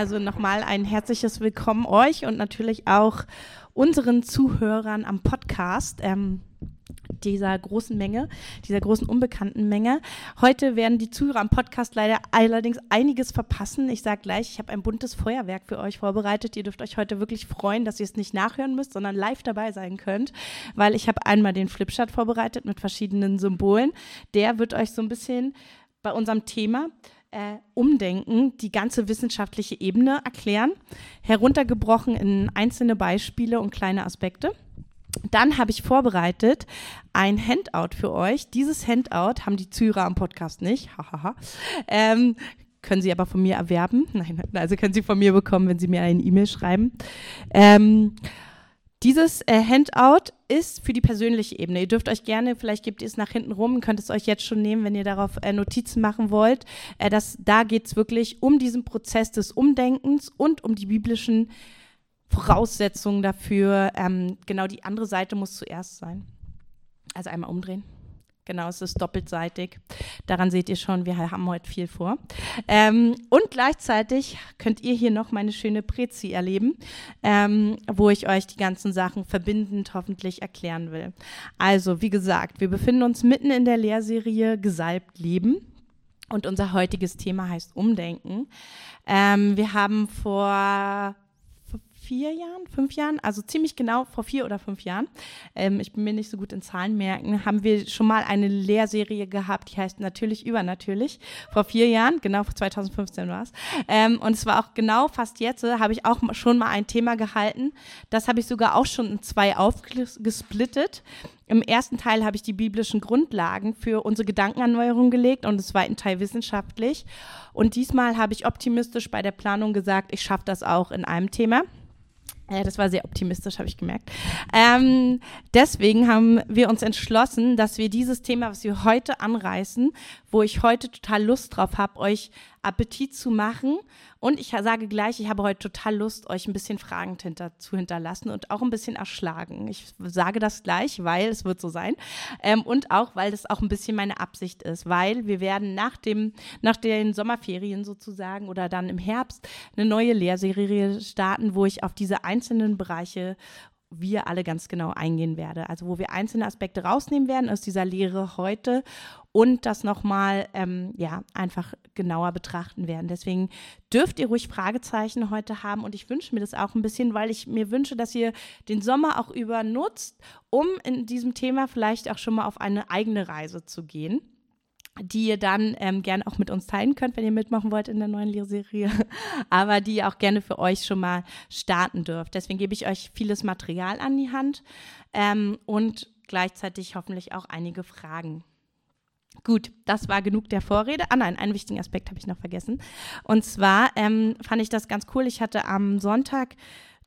Also nochmal ein herzliches Willkommen euch und natürlich auch unseren Zuhörern am Podcast. Ähm, dieser großen Menge, dieser großen unbekannten Menge. Heute werden die Zuhörer am Podcast leider allerdings einiges verpassen. Ich sage gleich, ich habe ein buntes Feuerwerk für euch vorbereitet. Ihr dürft euch heute wirklich freuen, dass ihr es nicht nachhören müsst, sondern live dabei sein könnt, weil ich habe einmal den Flipchart vorbereitet mit verschiedenen Symbolen. Der wird euch so ein bisschen bei unserem Thema äh, Umdenken die ganze wissenschaftliche Ebene erklären, heruntergebrochen in einzelne Beispiele und kleine Aspekte. Dann habe ich vorbereitet ein Handout für euch. Dieses Handout haben die Zuhörer am Podcast nicht. ähm, können Sie aber von mir erwerben. Nein, also können Sie von mir bekommen, wenn Sie mir eine E-Mail schreiben. Ähm, dieses äh, Handout ist für die persönliche Ebene. Ihr dürft euch gerne, vielleicht gebt ihr es nach hinten rum, könnt es euch jetzt schon nehmen, wenn ihr darauf äh, Notizen machen wollt. Äh, das, da geht es wirklich um diesen Prozess des Umdenkens und um die biblischen Voraussetzungen dafür. Ähm, genau die andere Seite muss zuerst sein. Also einmal umdrehen. Genau, es ist doppelseitig. Daran seht ihr schon, wir haben heute viel vor. Ähm, und gleichzeitig könnt ihr hier noch meine schöne Prezi erleben, ähm, wo ich euch die ganzen Sachen verbindend hoffentlich erklären will. Also, wie gesagt, wir befinden uns mitten in der Lehrserie Gesalbt Leben. Und unser heutiges Thema heißt Umdenken. Ähm, wir haben vor vier Jahren, fünf Jahren, also ziemlich genau vor vier oder fünf Jahren, ähm, ich bin mir nicht so gut in Zahlen merken, haben wir schon mal eine Lehrserie gehabt, die heißt Natürlich übernatürlich. Vor vier Jahren, genau vor 2015 war es. Ähm, und es war auch genau fast jetzt, habe ich auch schon mal ein Thema gehalten. Das habe ich sogar auch schon in zwei aufgesplittet. Im ersten Teil habe ich die biblischen Grundlagen für unsere Gedankenerneuerung gelegt und im zweiten Teil wissenschaftlich. Und diesmal habe ich optimistisch bei der Planung gesagt, ich schaffe das auch in einem Thema. Das war sehr optimistisch, habe ich gemerkt. Ähm, deswegen haben wir uns entschlossen, dass wir dieses Thema, was wir heute anreißen, wo ich heute total Lust drauf habe, euch Appetit zu machen. Und ich sage gleich, ich habe heute total Lust, euch ein bisschen Fragen hinter, zu hinterlassen und auch ein bisschen erschlagen. Ich sage das gleich, weil es wird so sein. Ähm, und auch, weil das auch ein bisschen meine Absicht ist, weil wir werden nach, dem, nach den Sommerferien sozusagen oder dann im Herbst eine neue Lehrserie starten, wo ich auf diese einzelnen Bereiche wir alle ganz genau eingehen werde. Also wo wir einzelne Aspekte rausnehmen werden aus dieser Lehre heute und das nochmal ähm, ja, einfach genauer betrachten werden. Deswegen dürft ihr ruhig Fragezeichen heute haben und ich wünsche mir das auch ein bisschen, weil ich mir wünsche, dass ihr den Sommer auch über nutzt, um in diesem Thema vielleicht auch schon mal auf eine eigene Reise zu gehen die ihr dann ähm, gerne auch mit uns teilen könnt, wenn ihr mitmachen wollt in der neuen Lehrserie, aber die ihr auch gerne für euch schon mal starten dürft. Deswegen gebe ich euch vieles Material an die Hand ähm, und gleichzeitig hoffentlich auch einige Fragen. Gut, das war genug der Vorrede. Ah nein, einen wichtigen Aspekt habe ich noch vergessen. Und zwar ähm, fand ich das ganz cool. Ich hatte am Sonntag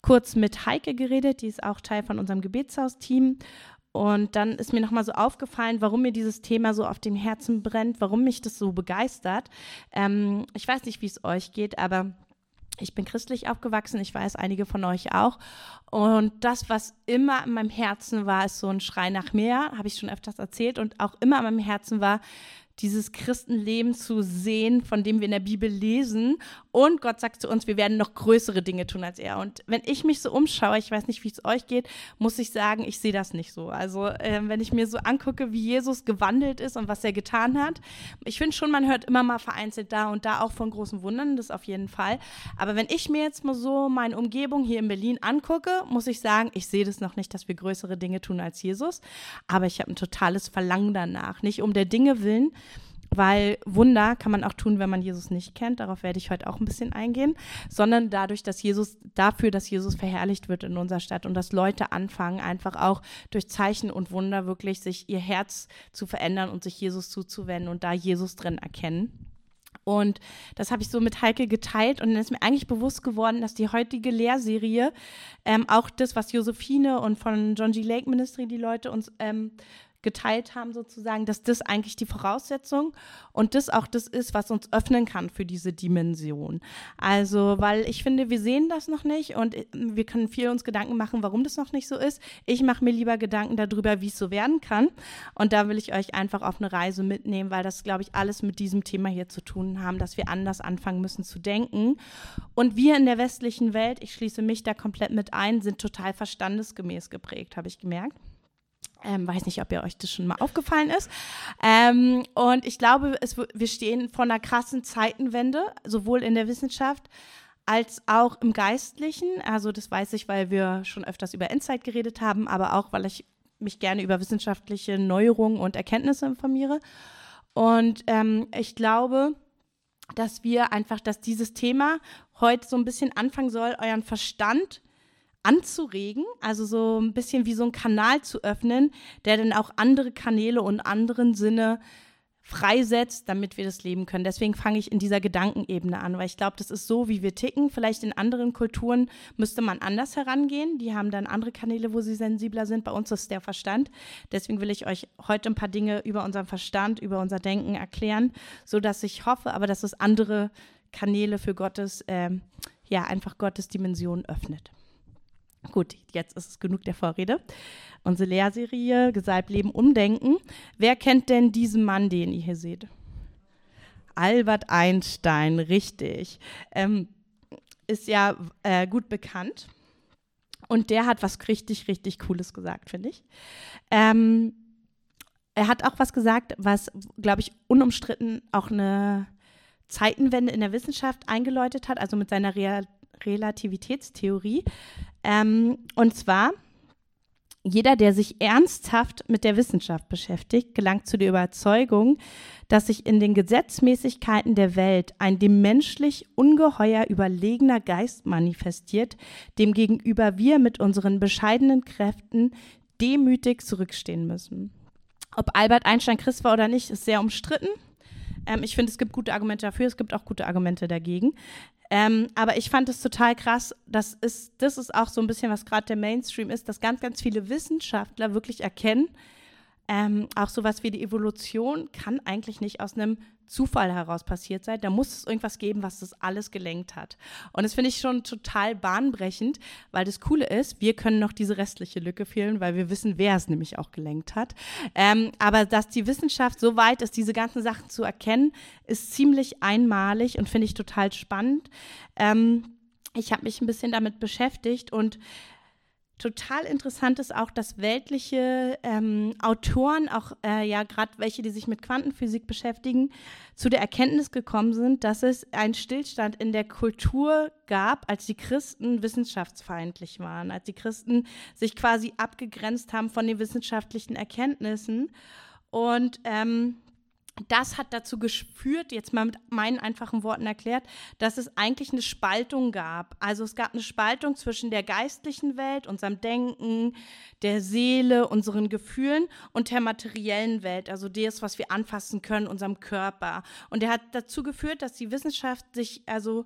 kurz mit Heike geredet, die ist auch Teil von unserem Gebetshaus-Team. Und dann ist mir nochmal so aufgefallen, warum mir dieses Thema so auf dem Herzen brennt, warum mich das so begeistert. Ähm, ich weiß nicht, wie es euch geht, aber ich bin christlich aufgewachsen, ich weiß einige von euch auch. Und das, was immer in meinem Herzen war, ist so ein Schrei nach mehr, habe ich schon öfters erzählt. Und auch immer in meinem Herzen war, dieses Christenleben zu sehen, von dem wir in der Bibel lesen. Und Gott sagt zu uns, wir werden noch größere Dinge tun als er. Und wenn ich mich so umschaue, ich weiß nicht, wie es euch geht, muss ich sagen, ich sehe das nicht so. Also äh, wenn ich mir so angucke, wie Jesus gewandelt ist und was er getan hat, ich finde schon, man hört immer mal vereinzelt da und da auch von großen Wundern, das auf jeden Fall. Aber wenn ich mir jetzt mal so meine Umgebung hier in Berlin angucke, muss ich sagen, ich sehe das noch nicht, dass wir größere Dinge tun als Jesus. Aber ich habe ein totales Verlangen danach. Nicht um der Dinge willen, weil Wunder kann man auch tun, wenn man Jesus nicht kennt. Darauf werde ich heute auch ein bisschen eingehen, sondern dadurch, dass Jesus dafür, dass Jesus verherrlicht wird in unserer Stadt und dass Leute anfangen, einfach auch durch Zeichen und Wunder wirklich sich ihr Herz zu verändern und sich Jesus zuzuwenden und da Jesus drin erkennen. Und das habe ich so mit Heike geteilt und dann ist mir eigentlich bewusst geworden, dass die heutige Lehrserie ähm, auch das, was Josephine und von John G. Lake Ministry die Leute uns ähm, geteilt haben, sozusagen, dass das eigentlich die Voraussetzung und das auch das ist, was uns öffnen kann für diese Dimension. Also, weil ich finde, wir sehen das noch nicht und äh, wir können viel uns Gedanken machen, warum das noch nicht so ist. Ich mache mir lieber Gedanken darüber, wie es so werden kann. Und da will ich euch einfach auf eine Reise mitnehmen, weil das, glaube ich, alles mit diesem Thema hier zu tun haben, dass wir anders anfangen müssen zu denken. Und wir in der westlichen Welt, ich schließe mich da komplett mit ein, sind total verstandesgemäß geprägt, habe ich gemerkt. Ähm, weiß nicht, ob ihr euch das schon mal aufgefallen ist. Ähm, und ich glaube, es, wir stehen vor einer krassen Zeitenwende, sowohl in der Wissenschaft als auch im Geistlichen. Also das weiß ich, weil wir schon öfters über Endzeit geredet haben, aber auch, weil ich mich gerne über wissenschaftliche Neuerungen und Erkenntnisse informiere. Und ähm, ich glaube, dass wir einfach, dass dieses Thema heute so ein bisschen anfangen soll, euren Verstand anzuregen, also so ein bisschen wie so ein Kanal zu öffnen, der dann auch andere Kanäle und anderen Sinne freisetzt, damit wir das leben können. Deswegen fange ich in dieser Gedankenebene an, weil ich glaube, das ist so, wie wir ticken. Vielleicht in anderen Kulturen müsste man anders herangehen. Die haben dann andere Kanäle, wo sie sensibler sind. Bei uns ist der Verstand. Deswegen will ich euch heute ein paar Dinge über unseren Verstand, über unser Denken erklären, so dass ich hoffe, aber dass es andere Kanäle für Gottes, äh, ja, einfach Gottes Dimension öffnet. Gut, jetzt ist es genug der Vorrede. Unsere Lehrserie Gesalbt Leben Umdenken. Wer kennt denn diesen Mann, den ihr hier seht? Albert Einstein, richtig. Ähm, ist ja äh, gut bekannt. Und der hat was richtig, richtig Cooles gesagt, finde ich. Ähm, er hat auch was gesagt, was, glaube ich, unumstritten auch eine Zeitenwende in der Wissenschaft eingeläutet hat, also mit seiner Real Relativitätstheorie. Ähm, und zwar, jeder, der sich ernsthaft mit der Wissenschaft beschäftigt, gelangt zu der Überzeugung, dass sich in den Gesetzmäßigkeiten der Welt ein dem menschlich ungeheuer überlegener Geist manifestiert, dem gegenüber wir mit unseren bescheidenen Kräften demütig zurückstehen müssen. Ob Albert Einstein Christ war oder nicht, ist sehr umstritten. Ähm, ich finde, es gibt gute Argumente dafür, es gibt auch gute Argumente dagegen. Ähm, aber ich fand es total krass. Das ist, das ist auch so ein bisschen, was gerade der Mainstream ist, dass ganz, ganz viele Wissenschaftler wirklich erkennen, ähm, auch sowas wie die Evolution kann eigentlich nicht aus einem Zufall heraus passiert sein. Da muss es irgendwas geben, was das alles gelenkt hat. Und das finde ich schon total bahnbrechend, weil das Coole ist, wir können noch diese restliche Lücke fehlen, weil wir wissen, wer es nämlich auch gelenkt hat. Ähm, aber dass die Wissenschaft so weit ist, diese ganzen Sachen zu erkennen, ist ziemlich einmalig und finde ich total spannend. Ähm, ich habe mich ein bisschen damit beschäftigt und Total interessant ist auch, dass weltliche ähm, Autoren, auch äh, ja gerade welche, die sich mit Quantenphysik beschäftigen, zu der Erkenntnis gekommen sind, dass es einen Stillstand in der Kultur gab, als die Christen wissenschaftsfeindlich waren, als die Christen sich quasi abgegrenzt haben von den wissenschaftlichen Erkenntnissen. Und ähm, das hat dazu geführt, jetzt mal mit meinen einfachen Worten erklärt, dass es eigentlich eine Spaltung gab. Also es gab eine Spaltung zwischen der geistlichen Welt, unserem Denken, der Seele, unseren Gefühlen und der materiellen Welt, also das, was wir anfassen können, unserem Körper. Und der hat dazu geführt, dass die Wissenschaft sich also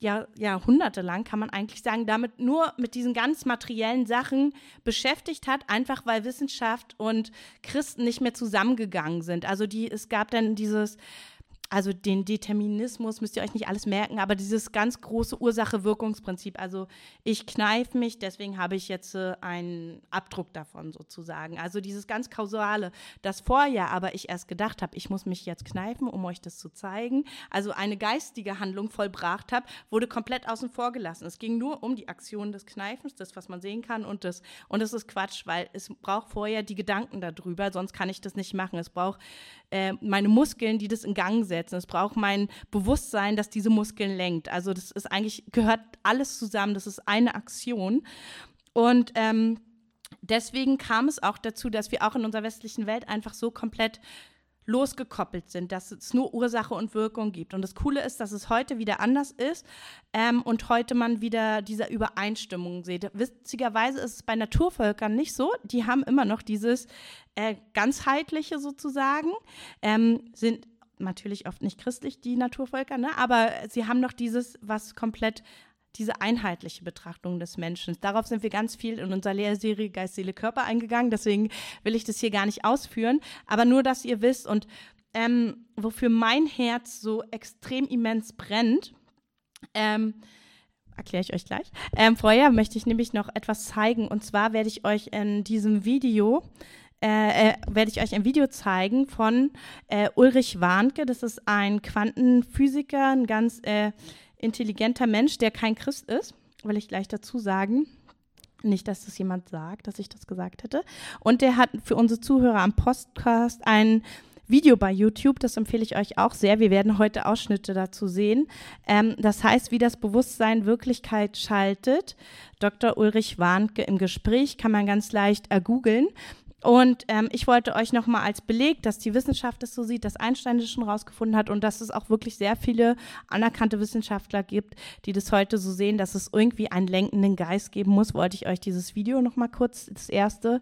ja, jahrhundertelang, kann man eigentlich sagen, damit nur mit diesen ganz materiellen Sachen beschäftigt hat, einfach weil Wissenschaft und Christen nicht mehr zusammengegangen sind. Also die, es gab dann dieses also den Determinismus müsst ihr euch nicht alles merken, aber dieses ganz große Ursache-Wirkungsprinzip. Also ich kneife mich, deswegen habe ich jetzt äh, einen Abdruck davon sozusagen. Also dieses ganz kausale, das vorher aber ich erst gedacht habe, ich muss mich jetzt kneifen, um euch das zu zeigen. Also eine geistige Handlung vollbracht habe, wurde komplett außen vor gelassen. Es ging nur um die Aktion des Kneifens, das, was man sehen kann und das. Und das ist Quatsch, weil es braucht vorher die Gedanken darüber, sonst kann ich das nicht machen. Es braucht äh, meine Muskeln, die das in Gang setzen. Es braucht mein Bewusstsein, das diese Muskeln lenkt. Also das ist eigentlich, gehört alles zusammen. Das ist eine Aktion. Und ähm, deswegen kam es auch dazu, dass wir auch in unserer westlichen Welt einfach so komplett losgekoppelt sind, dass es nur Ursache und Wirkung gibt. Und das Coole ist, dass es heute wieder anders ist ähm, und heute man wieder diese Übereinstimmung sieht. Witzigerweise ist es bei Naturvölkern nicht so. Die haben immer noch dieses äh, ganzheitliche sozusagen, ähm, sind natürlich oft nicht christlich, die Naturvölker, ne? aber sie haben noch dieses, was komplett diese einheitliche Betrachtung des Menschen. Darauf sind wir ganz viel in unserer Lehrserie Geist, Seele, Körper eingegangen. Deswegen will ich das hier gar nicht ausführen. Aber nur, dass ihr wisst und ähm, wofür mein Herz so extrem immens brennt, ähm, erkläre ich euch gleich. Ähm, vorher möchte ich nämlich noch etwas zeigen. Und zwar werde ich euch in diesem Video äh, äh, werde ich euch ein Video zeigen von äh, Ulrich Warnke. Das ist ein Quantenphysiker, ein ganz äh, intelligenter Mensch, der kein Christ ist, will ich gleich dazu sagen. Nicht, dass das jemand sagt, dass ich das gesagt hätte. Und der hat für unsere Zuhörer am Podcast ein Video bei YouTube, das empfehle ich euch auch sehr. Wir werden heute Ausschnitte dazu sehen. Ähm, das heißt, wie das Bewusstsein Wirklichkeit schaltet. Dr. Ulrich Warnke im Gespräch kann man ganz leicht ergoogeln. Und ähm, ich wollte euch nochmal als Beleg, dass die Wissenschaft es so sieht, dass Einstein das schon rausgefunden hat und dass es auch wirklich sehr viele anerkannte Wissenschaftler gibt, die das heute so sehen, dass es irgendwie einen lenkenden Geist geben muss, wollte ich euch dieses Video nochmal kurz, das erste,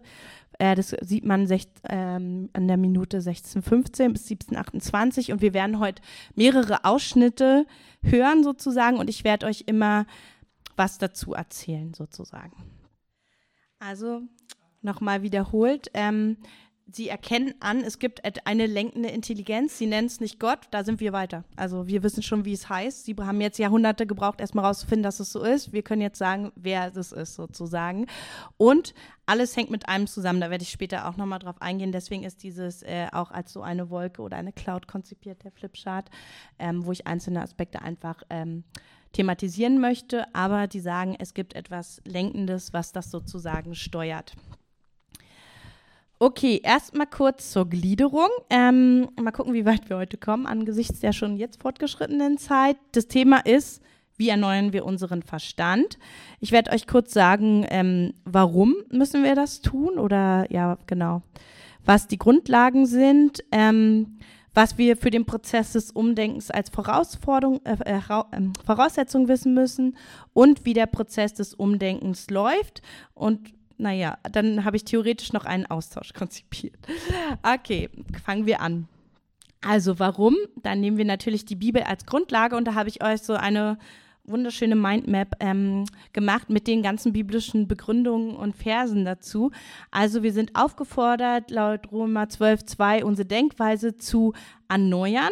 äh, das sieht man sech, ähm, an der Minute 16.15 bis 17.28 und wir werden heute mehrere Ausschnitte hören sozusagen und ich werde euch immer was dazu erzählen sozusagen. Also nochmal wiederholt. Ähm, sie erkennen an, es gibt eine lenkende Intelligenz. Sie nennen es nicht Gott, da sind wir weiter. Also wir wissen schon, wie es heißt. Sie haben jetzt Jahrhunderte gebraucht, erstmal rauszufinden, dass es so ist. Wir können jetzt sagen, wer das ist sozusagen. Und alles hängt mit einem zusammen. Da werde ich später auch nochmal drauf eingehen. Deswegen ist dieses äh, auch als so eine Wolke oder eine Cloud konzipiert, der Flipchart, ähm, wo ich einzelne Aspekte einfach ähm, thematisieren möchte. Aber die sagen, es gibt etwas Lenkendes, was das sozusagen steuert. Okay, erstmal kurz zur Gliederung. Ähm, mal gucken, wie weit wir heute kommen, angesichts der schon jetzt fortgeschrittenen Zeit. Das Thema ist, wie erneuern wir unseren Verstand? Ich werde euch kurz sagen, ähm, warum müssen wir das tun oder ja, genau, was die Grundlagen sind, ähm, was wir für den Prozess des Umdenkens als Herausforderung, äh, äh, ähm, Voraussetzung wissen müssen und wie der Prozess des Umdenkens läuft und naja, dann habe ich theoretisch noch einen Austausch konzipiert. Okay, fangen wir an. Also warum? Dann nehmen wir natürlich die Bibel als Grundlage und da habe ich euch so eine wunderschöne Mindmap ähm, gemacht mit den ganzen biblischen Begründungen und Versen dazu. Also wir sind aufgefordert, laut Römer 12.2 unsere Denkweise zu erneuern.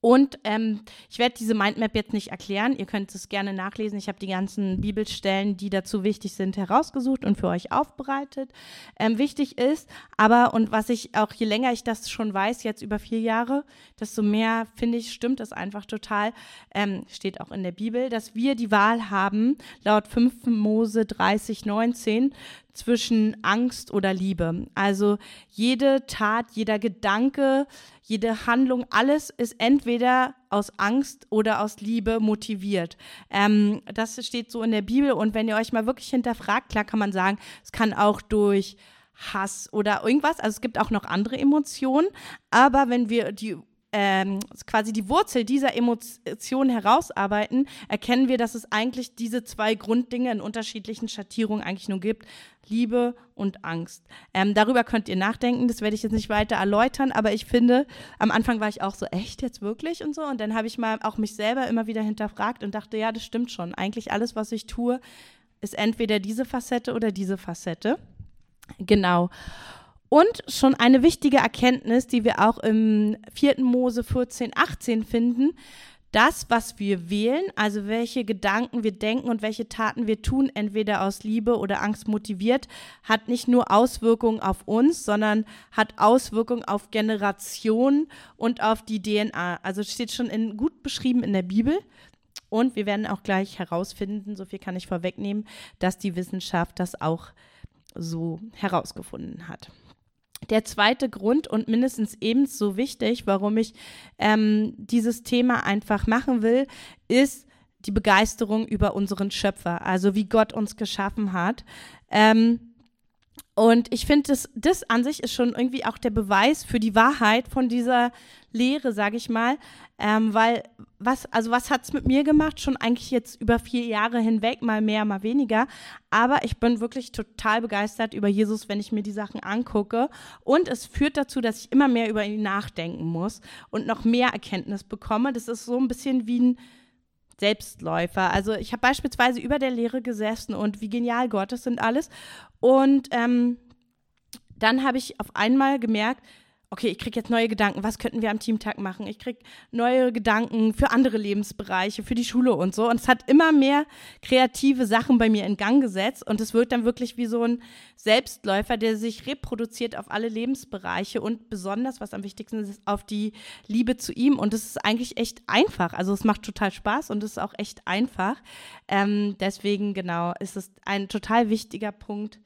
Und ähm, ich werde diese Mindmap jetzt nicht erklären. Ihr könnt es gerne nachlesen. Ich habe die ganzen Bibelstellen, die dazu wichtig sind, herausgesucht und für euch aufbereitet. Ähm, wichtig ist aber, und was ich auch, je länger ich das schon weiß, jetzt über vier Jahre, desto mehr finde ich, stimmt das einfach total, ähm, steht auch in der Bibel, dass wir die Wahl haben, laut 5 Mose 30, 19, zwischen Angst oder Liebe. Also jede Tat, jeder Gedanke, jede Handlung, alles ist entweder aus Angst oder aus Liebe motiviert. Ähm, das steht so in der Bibel und wenn ihr euch mal wirklich hinterfragt, klar kann man sagen, es kann auch durch Hass oder irgendwas, also es gibt auch noch andere Emotionen, aber wenn wir die ähm, quasi die Wurzel dieser Emotion herausarbeiten, erkennen wir, dass es eigentlich diese zwei Grunddinge in unterschiedlichen Schattierungen eigentlich nur gibt. Liebe und Angst. Ähm, darüber könnt ihr nachdenken, das werde ich jetzt nicht weiter erläutern, aber ich finde, am Anfang war ich auch so, echt jetzt wirklich und so. Und dann habe ich mal auch mich selber immer wieder hinterfragt und dachte, ja, das stimmt schon. Eigentlich alles, was ich tue, ist entweder diese Facette oder diese Facette. Genau. Und schon eine wichtige Erkenntnis, die wir auch im 4. Mose 14, 18 finden, das, was wir wählen, also welche Gedanken wir denken und welche Taten wir tun, entweder aus Liebe oder Angst motiviert, hat nicht nur Auswirkungen auf uns, sondern hat Auswirkungen auf Generationen und auf die DNA. Also steht schon in, gut beschrieben in der Bibel. Und wir werden auch gleich herausfinden, so viel kann ich vorwegnehmen, dass die Wissenschaft das auch so herausgefunden hat. Der zweite Grund und mindestens ebenso wichtig, warum ich ähm, dieses Thema einfach machen will, ist die Begeisterung über unseren Schöpfer, also wie Gott uns geschaffen hat. Ähm, und ich finde, das, das an sich ist schon irgendwie auch der Beweis für die Wahrheit von dieser Lehre, sage ich mal. Ähm, weil was, also was hat es mit mir gemacht? Schon eigentlich jetzt über vier Jahre hinweg, mal mehr, mal weniger. Aber ich bin wirklich total begeistert über Jesus, wenn ich mir die Sachen angucke. Und es führt dazu, dass ich immer mehr über ihn nachdenken muss und noch mehr Erkenntnis bekomme. Das ist so ein bisschen wie ein Selbstläufer. Also ich habe beispielsweise über der Lehre gesessen und wie genial Gott ist und alles. Und ähm, dann habe ich auf einmal gemerkt, okay, ich kriege jetzt neue Gedanken, was könnten wir am Teamtag machen? Ich kriege neue Gedanken für andere Lebensbereiche, für die Schule und so. Und es hat immer mehr kreative Sachen bei mir in Gang gesetzt und es wird dann wirklich wie so ein Selbstläufer, der sich reproduziert auf alle Lebensbereiche und besonders, was am wichtigsten ist, auf die Liebe zu ihm. Und es ist eigentlich echt einfach. Also es macht total Spaß und es ist auch echt einfach. Ähm, deswegen, genau, ist es ein total wichtiger Punkt,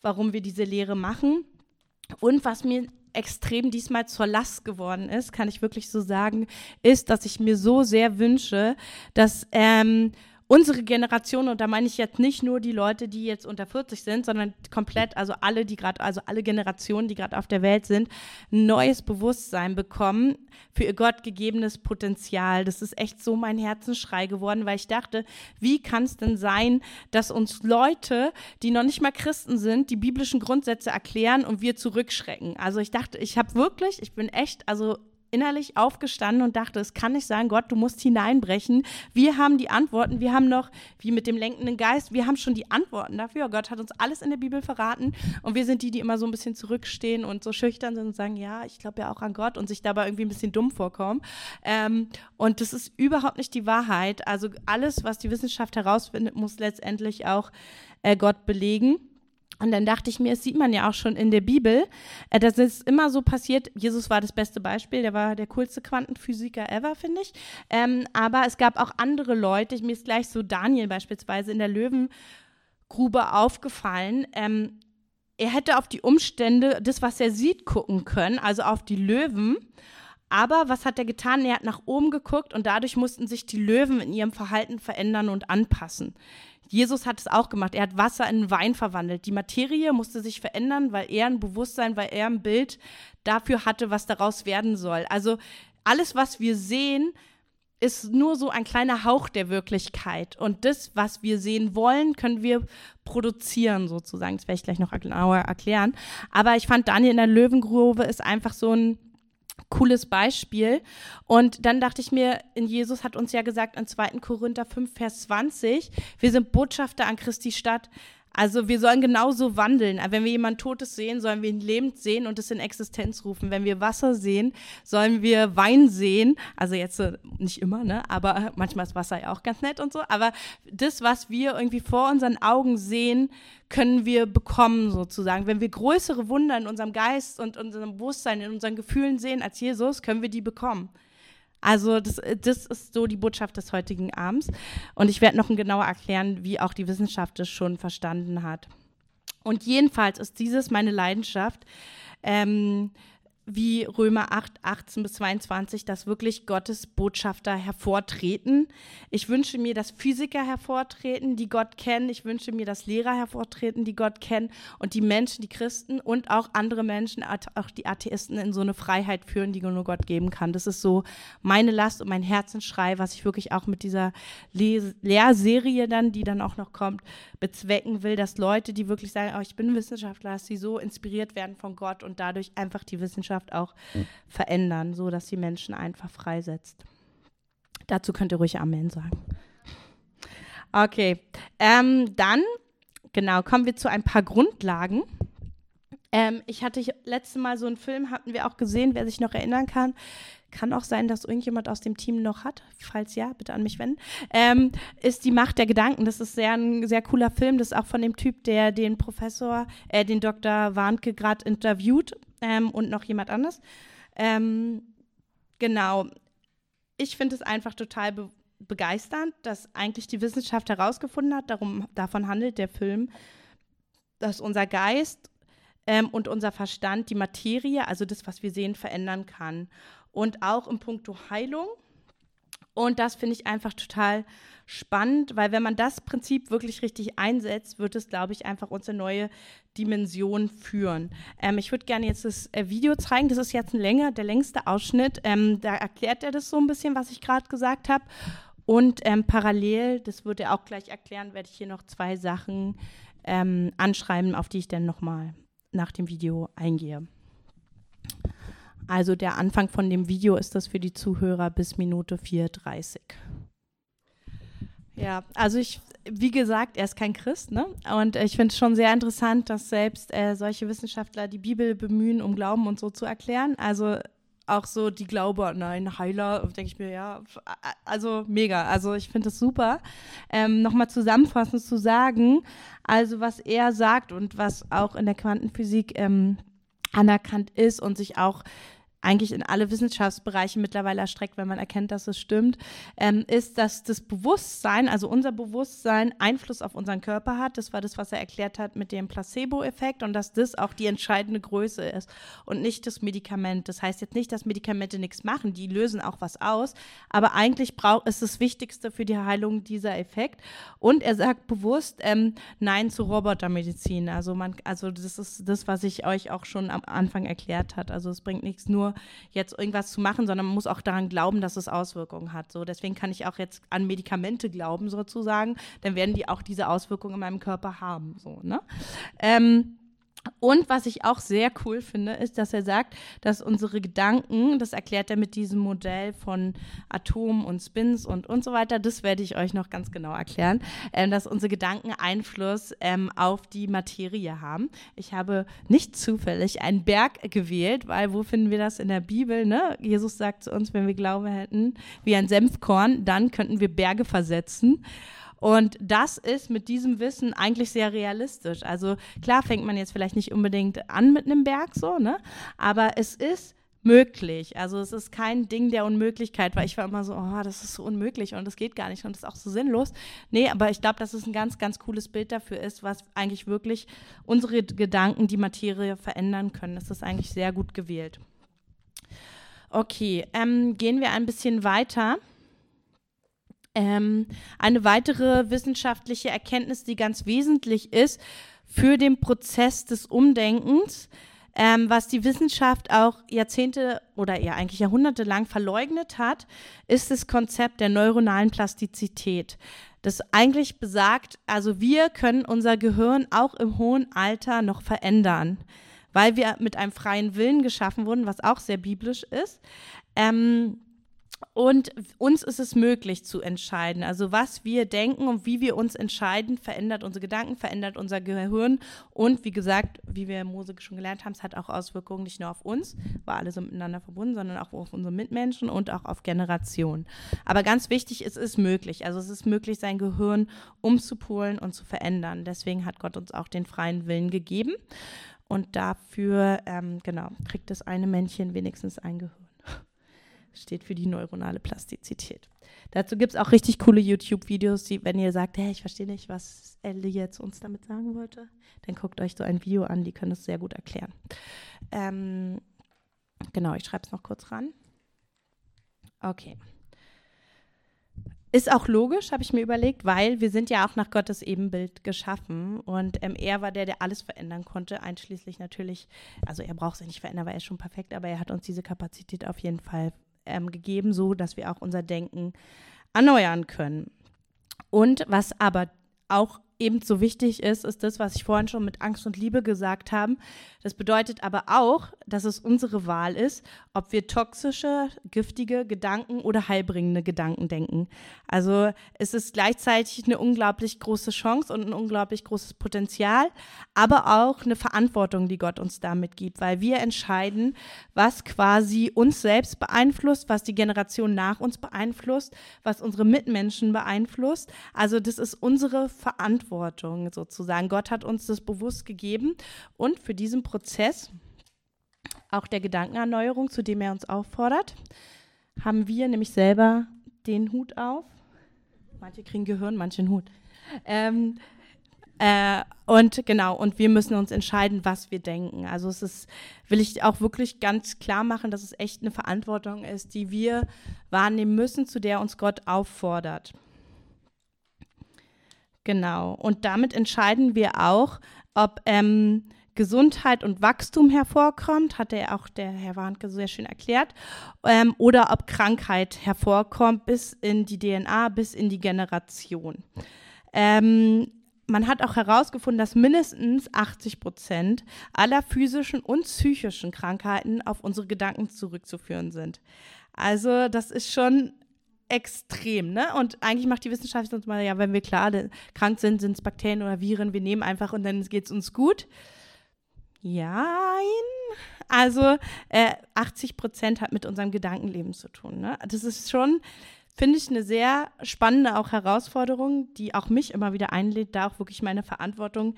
warum wir diese Lehre machen. Und was mir extrem diesmal zur Last geworden ist, kann ich wirklich so sagen, ist, dass ich mir so sehr wünsche, dass ähm, unsere Generation, und da meine ich jetzt nicht nur die Leute, die jetzt unter 40 sind, sondern komplett, also alle, die gerade, also alle Generationen, die gerade auf der Welt sind, ein neues Bewusstsein bekommen für ihr Gott gegebenes Potenzial. Das ist echt so mein Herzensschrei geworden, weil ich dachte, wie kann es denn sein, dass uns Leute, die noch nicht mal Christen sind, die biblischen Grundsätze erklären und wir zurückschrecken? Also ich dachte, ich habe wirklich, ich bin echt, also innerlich aufgestanden und dachte, es kann nicht sein, Gott, du musst hineinbrechen. Wir haben die Antworten, wir haben noch, wie mit dem lenkenden Geist, wir haben schon die Antworten dafür. Gott hat uns alles in der Bibel verraten und wir sind die, die immer so ein bisschen zurückstehen und so schüchtern sind und sagen, ja, ich glaube ja auch an Gott und sich dabei irgendwie ein bisschen dumm vorkommen. Ähm, und das ist überhaupt nicht die Wahrheit. Also alles, was die Wissenschaft herausfindet, muss letztendlich auch äh, Gott belegen. Und dann dachte ich mir, das sieht man ja auch schon in der Bibel, äh, das ist immer so passiert. Jesus war das beste Beispiel, der war der coolste Quantenphysiker ever, finde ich. Ähm, aber es gab auch andere Leute, mir ist gleich so Daniel beispielsweise in der Löwengrube aufgefallen. Ähm, er hätte auf die Umstände, das, was er sieht, gucken können, also auf die Löwen. Aber was hat er getan? Er hat nach oben geguckt und dadurch mussten sich die Löwen in ihrem Verhalten verändern und anpassen. Jesus hat es auch gemacht. Er hat Wasser in Wein verwandelt. Die Materie musste sich verändern, weil er ein Bewusstsein, weil er ein Bild dafür hatte, was daraus werden soll. Also alles, was wir sehen, ist nur so ein kleiner Hauch der Wirklichkeit. Und das, was wir sehen wollen, können wir produzieren, sozusagen. Das werde ich gleich noch genauer erklären. Aber ich fand Daniel in der Löwengrube ist einfach so ein cooles Beispiel. Und dann dachte ich mir, in Jesus hat uns ja gesagt in 2. Korinther 5, Vers 20, wir sind Botschafter an Christi Stadt. Also wir sollen genauso wandeln. Wenn wir jemand Totes sehen, sollen wir ihn lebend sehen und es in Existenz rufen. Wenn wir Wasser sehen, sollen wir Wein sehen. Also jetzt äh, nicht immer, ne? Aber manchmal ist Wasser ja auch ganz nett und so. Aber das, was wir irgendwie vor unseren Augen sehen, können wir bekommen sozusagen. Wenn wir größere Wunder in unserem Geist und unserem Bewusstsein, in unseren Gefühlen sehen als Jesus, können wir die bekommen. Also das, das ist so die Botschaft des heutigen Abends. Und ich werde noch genauer erklären, wie auch die Wissenschaft es schon verstanden hat. Und jedenfalls ist dieses meine Leidenschaft. Ähm, wie Römer 8, 18 bis 22, dass wirklich Gottes Botschafter hervortreten. Ich wünsche mir, dass Physiker hervortreten, die Gott kennen. Ich wünsche mir, dass Lehrer hervortreten, die Gott kennen. Und die Menschen, die Christen und auch andere Menschen, auch die Atheisten in so eine Freiheit führen, die nur Gott geben kann. Das ist so meine Last und mein Herzensschrei, was ich wirklich auch mit dieser Lehrserie dann, die dann auch noch kommt, bezwecken will, dass Leute, die wirklich sagen, oh, ich bin Wissenschaftler, dass sie so inspiriert werden von Gott und dadurch einfach die Wissenschaft Gesellschaft auch mhm. verändern, so dass sie Menschen einfach freisetzt. Dazu könnt ihr ruhig Amen sagen. Okay, ähm, dann, genau, kommen wir zu ein paar Grundlagen. Ähm, ich hatte letztes Mal so einen Film, hatten wir auch gesehen, wer sich noch erinnern kann. Kann auch sein, dass irgendjemand aus dem Team noch hat. Falls ja, bitte an mich wenden. Ähm, ist die Macht der Gedanken. Das ist sehr, ein sehr cooler Film. Das ist auch von dem Typ, der den Professor, äh, den Dr. Warnke gerade interviewt ähm, und noch jemand anders. Ähm, genau. Ich finde es einfach total be begeisternd, dass eigentlich die Wissenschaft herausgefunden hat, darum, davon handelt der Film, dass unser Geist ähm, und unser Verstand die Materie, also das, was wir sehen, verändern kann. Und auch im Punkto Heilung. Und das finde ich einfach total spannend, weil wenn man das Prinzip wirklich richtig einsetzt, wird es, glaube ich, einfach uns eine neue Dimension führen. Ähm, ich würde gerne jetzt das äh, Video zeigen. Das ist jetzt ein länger, der längste Ausschnitt. Ähm, da erklärt er das so ein bisschen, was ich gerade gesagt habe. Und ähm, parallel, das wird er auch gleich erklären, werde ich hier noch zwei Sachen ähm, anschreiben, auf die ich dann nochmal nach dem Video eingehe. Also der Anfang von dem Video ist das für die Zuhörer bis Minute 4.30. Ja, also ich, wie gesagt, er ist kein Christ, ne? Und ich finde es schon sehr interessant, dass selbst äh, solche Wissenschaftler die Bibel bemühen, um Glauben und so zu erklären. Also auch so die Glaube, nein, Heiler, denke ich mir, ja, also mega. Also ich finde das super. Ähm, Nochmal zusammenfassend zu sagen, also was er sagt und was auch in der Quantenphysik ähm, anerkannt ist und sich auch eigentlich in alle Wissenschaftsbereiche mittlerweile erstreckt, wenn man erkennt, dass es stimmt, ähm, ist, dass das Bewusstsein, also unser Bewusstsein, Einfluss auf unseren Körper hat. Das war das, was er erklärt hat mit dem Placebo-Effekt und dass das auch die entscheidende Größe ist und nicht das Medikament. Das heißt jetzt nicht, dass Medikamente nichts machen, die lösen auch was aus, aber eigentlich braucht ist das Wichtigste für die Heilung dieser Effekt. Und er sagt bewusst ähm, Nein zu Robotermedizin. Also man, also das ist das, was ich euch auch schon am Anfang erklärt hat. Also es bringt nichts jetzt irgendwas zu machen, sondern man muss auch daran glauben, dass es Auswirkungen hat. So, deswegen kann ich auch jetzt an Medikamente glauben, sozusagen. Dann werden die auch diese Auswirkungen in meinem Körper haben. So, ne? Ähm, und was ich auch sehr cool finde, ist, dass er sagt, dass unsere Gedanken, das erklärt er mit diesem Modell von Atomen und Spins und und so weiter, das werde ich euch noch ganz genau erklären, äh, dass unsere Gedanken Einfluss ähm, auf die Materie haben. Ich habe nicht zufällig einen Berg gewählt, weil wo finden wir das in der Bibel? Ne? Jesus sagt zu uns, wenn wir Glaube hätten wie ein Senfkorn, dann könnten wir Berge versetzen. Und das ist mit diesem Wissen eigentlich sehr realistisch. Also klar fängt man jetzt vielleicht nicht unbedingt an mit einem Berg so, ne? Aber es ist möglich. Also es ist kein Ding der Unmöglichkeit, weil ich war immer so, oh, das ist so unmöglich und das geht gar nicht und das ist auch so sinnlos. Nee, aber ich glaube, dass es ein ganz, ganz cooles Bild dafür ist, was eigentlich wirklich unsere Gedanken, die Materie verändern können. Das ist eigentlich sehr gut gewählt. Okay, ähm, gehen wir ein bisschen weiter. Ähm, eine weitere wissenschaftliche Erkenntnis, die ganz wesentlich ist für den Prozess des Umdenkens, ähm, was die Wissenschaft auch Jahrzehnte oder ja eigentlich Jahrhunderte lang verleugnet hat, ist das Konzept der neuronalen Plastizität. Das eigentlich besagt, also wir können unser Gehirn auch im hohen Alter noch verändern, weil wir mit einem freien Willen geschaffen wurden, was auch sehr biblisch ist. Ähm, und uns ist es möglich zu entscheiden. Also was wir denken und wie wir uns entscheiden, verändert unsere Gedanken, verändert unser Gehirn. Und wie gesagt, wie wir Mose schon gelernt haben, es hat auch Auswirkungen nicht nur auf uns, weil alle so miteinander verbunden, sondern auch auf unsere Mitmenschen und auch auf Generationen. Aber ganz wichtig, es ist möglich. Also es ist möglich, sein Gehirn umzupolen und zu verändern. Deswegen hat Gott uns auch den freien Willen gegeben. Und dafür, ähm, genau, kriegt das eine Männchen wenigstens ein Gehirn steht für die neuronale Plastizität. Dazu gibt es auch richtig coole YouTube-Videos, die, wenn ihr sagt, hey, ich verstehe nicht, was Ellie jetzt uns damit sagen wollte, dann guckt euch so ein Video an, die können das sehr gut erklären. Ähm, genau, ich schreibe es noch kurz ran. Okay. Ist auch logisch, habe ich mir überlegt, weil wir sind ja auch nach Gottes Ebenbild geschaffen und ähm, er war der, der alles verändern konnte, einschließlich natürlich, also er braucht ja nicht verändern, weil er ist schon perfekt, aber er hat uns diese Kapazität auf jeden Fall ähm, gegeben, so dass wir auch unser Denken erneuern können. Und was aber auch ebenso wichtig ist, ist das, was ich vorhin schon mit Angst und Liebe gesagt habe. Das bedeutet aber auch, dass es unsere Wahl ist, ob wir toxische, giftige Gedanken oder heilbringende Gedanken denken. Also es ist gleichzeitig eine unglaublich große Chance und ein unglaublich großes Potenzial, aber auch eine Verantwortung, die Gott uns damit gibt, weil wir entscheiden, was quasi uns selbst beeinflusst, was die Generation nach uns beeinflusst, was unsere Mitmenschen beeinflusst. Also das ist unsere Verantwortung Verantwortung sozusagen. Gott hat uns das bewusst gegeben und für diesen Prozess auch der Gedankenerneuerung, zu dem er uns auffordert, haben wir nämlich selber den Hut auf. Manche kriegen Gehirn, manche einen Hut. Ähm, äh, und genau, und wir müssen uns entscheiden, was wir denken. Also es ist, will ich auch wirklich ganz klar machen, dass es echt eine Verantwortung ist, die wir wahrnehmen müssen, zu der uns Gott auffordert. Genau. Und damit entscheiden wir auch, ob ähm, Gesundheit und Wachstum hervorkommt, hat ja auch der Herr Warnke sehr schön erklärt, ähm, oder ob Krankheit hervorkommt bis in die DNA, bis in die Generation. Ähm, man hat auch herausgefunden, dass mindestens 80 Prozent aller physischen und psychischen Krankheiten auf unsere Gedanken zurückzuführen sind. Also das ist schon extrem, ne? Und eigentlich macht die Wissenschaft sonst mal, ja, wenn wir klar krank sind, sind es Bakterien oder Viren, wir nehmen einfach und dann geht es uns gut. Ja, also äh, 80 Prozent hat mit unserem Gedankenleben zu tun. Ne? Das ist schon, finde ich, eine sehr spannende auch Herausforderung, die auch mich immer wieder einlädt, da auch wirklich meine Verantwortung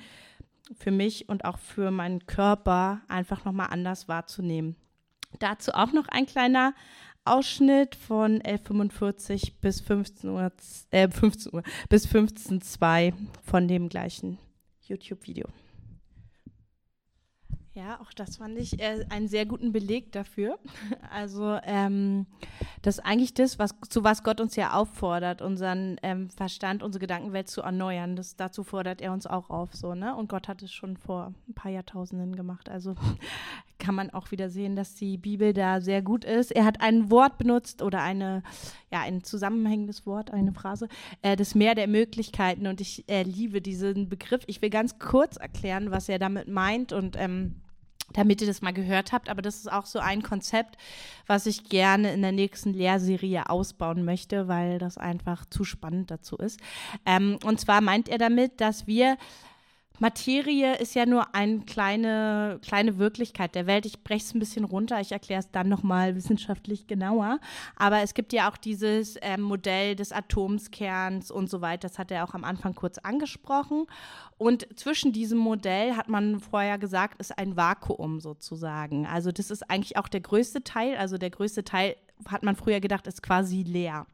für mich und auch für meinen Körper einfach nochmal anders wahrzunehmen. Dazu auch noch ein kleiner Ausschnitt von 11.45 bis 15 Uhr, äh, 15 Uhr bis 15.02 von dem gleichen YouTube-Video. Ja, auch das fand ich äh, einen sehr guten Beleg dafür. Also ähm, das ist eigentlich das, was, zu was Gott uns ja auffordert, unseren ähm, Verstand, unsere Gedankenwelt zu erneuern. Das, dazu fordert er uns auch auf, so, ne? Und Gott hat es schon vor ein paar Jahrtausenden gemacht. Also kann man auch wieder sehen, dass die Bibel da sehr gut ist. Er hat ein Wort benutzt oder eine, ja, ein zusammenhängendes Wort, eine Phrase, äh, das Meer der Möglichkeiten. Und ich äh, liebe diesen Begriff. Ich will ganz kurz erklären, was er damit meint und ähm, damit ihr das mal gehört habt. Aber das ist auch so ein Konzept, was ich gerne in der nächsten Lehrserie ausbauen möchte, weil das einfach zu spannend dazu ist. Ähm, und zwar meint er damit, dass wir Materie ist ja nur eine kleine, kleine Wirklichkeit der Welt. Ich breche es ein bisschen runter, ich erkläre es dann nochmal wissenschaftlich genauer. Aber es gibt ja auch dieses äh, Modell des Atomskerns und so weiter. Das hat er auch am Anfang kurz angesprochen. Und zwischen diesem Modell hat man vorher gesagt, ist ein Vakuum sozusagen. Also das ist eigentlich auch der größte Teil. Also der größte Teil hat man früher gedacht, ist quasi leer.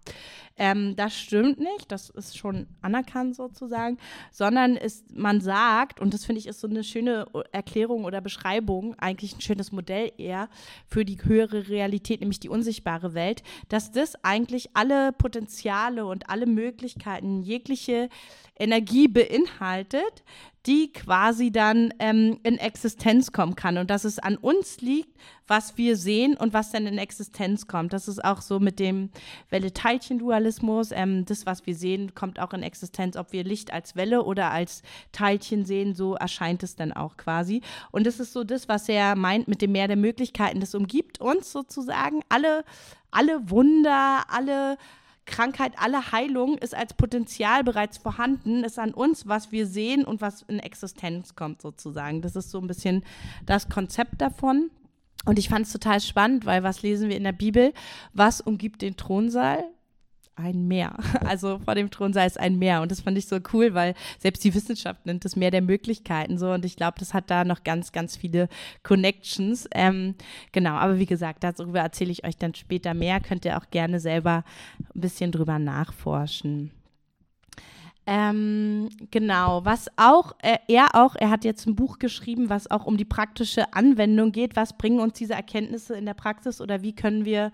Ähm, das stimmt nicht, das ist schon anerkannt sozusagen, sondern ist, man sagt, und das finde ich ist so eine schöne Erklärung oder Beschreibung, eigentlich ein schönes Modell eher für die höhere Realität, nämlich die unsichtbare Welt, dass das eigentlich alle Potenziale und alle Möglichkeiten, jegliche Energie beinhaltet, die quasi dann ähm, in Existenz kommen kann und dass es an uns liegt, was wir sehen und was dann in Existenz kommt. Das ist auch so mit dem Welle-Teilchen-Dualismus. Ähm, das, was wir sehen, kommt auch in Existenz. Ob wir Licht als Welle oder als Teilchen sehen, so erscheint es dann auch quasi. Und das ist so das, was er meint mit dem Meer der Möglichkeiten. Das umgibt uns sozusagen alle, alle Wunder, alle Krankheit, alle Heilung ist als Potenzial bereits vorhanden, ist an uns, was wir sehen und was in Existenz kommt sozusagen. Das ist so ein bisschen das Konzept davon. Und ich fand es total spannend, weil was lesen wir in der Bibel? Was umgibt den Thronsaal? Ein Meer. Also vor dem Thronsaal ist ein Meer. Und das fand ich so cool, weil selbst die Wissenschaft nennt das Meer der Möglichkeiten so. Und ich glaube, das hat da noch ganz, ganz viele Connections. Ähm, genau, aber wie gesagt, darüber erzähle ich euch dann später mehr. Könnt ihr auch gerne selber ein bisschen drüber nachforschen. Ähm, genau, was auch, äh, er auch, er hat jetzt ein Buch geschrieben, was auch um die praktische Anwendung geht. Was bringen uns diese Erkenntnisse in der Praxis oder wie können wir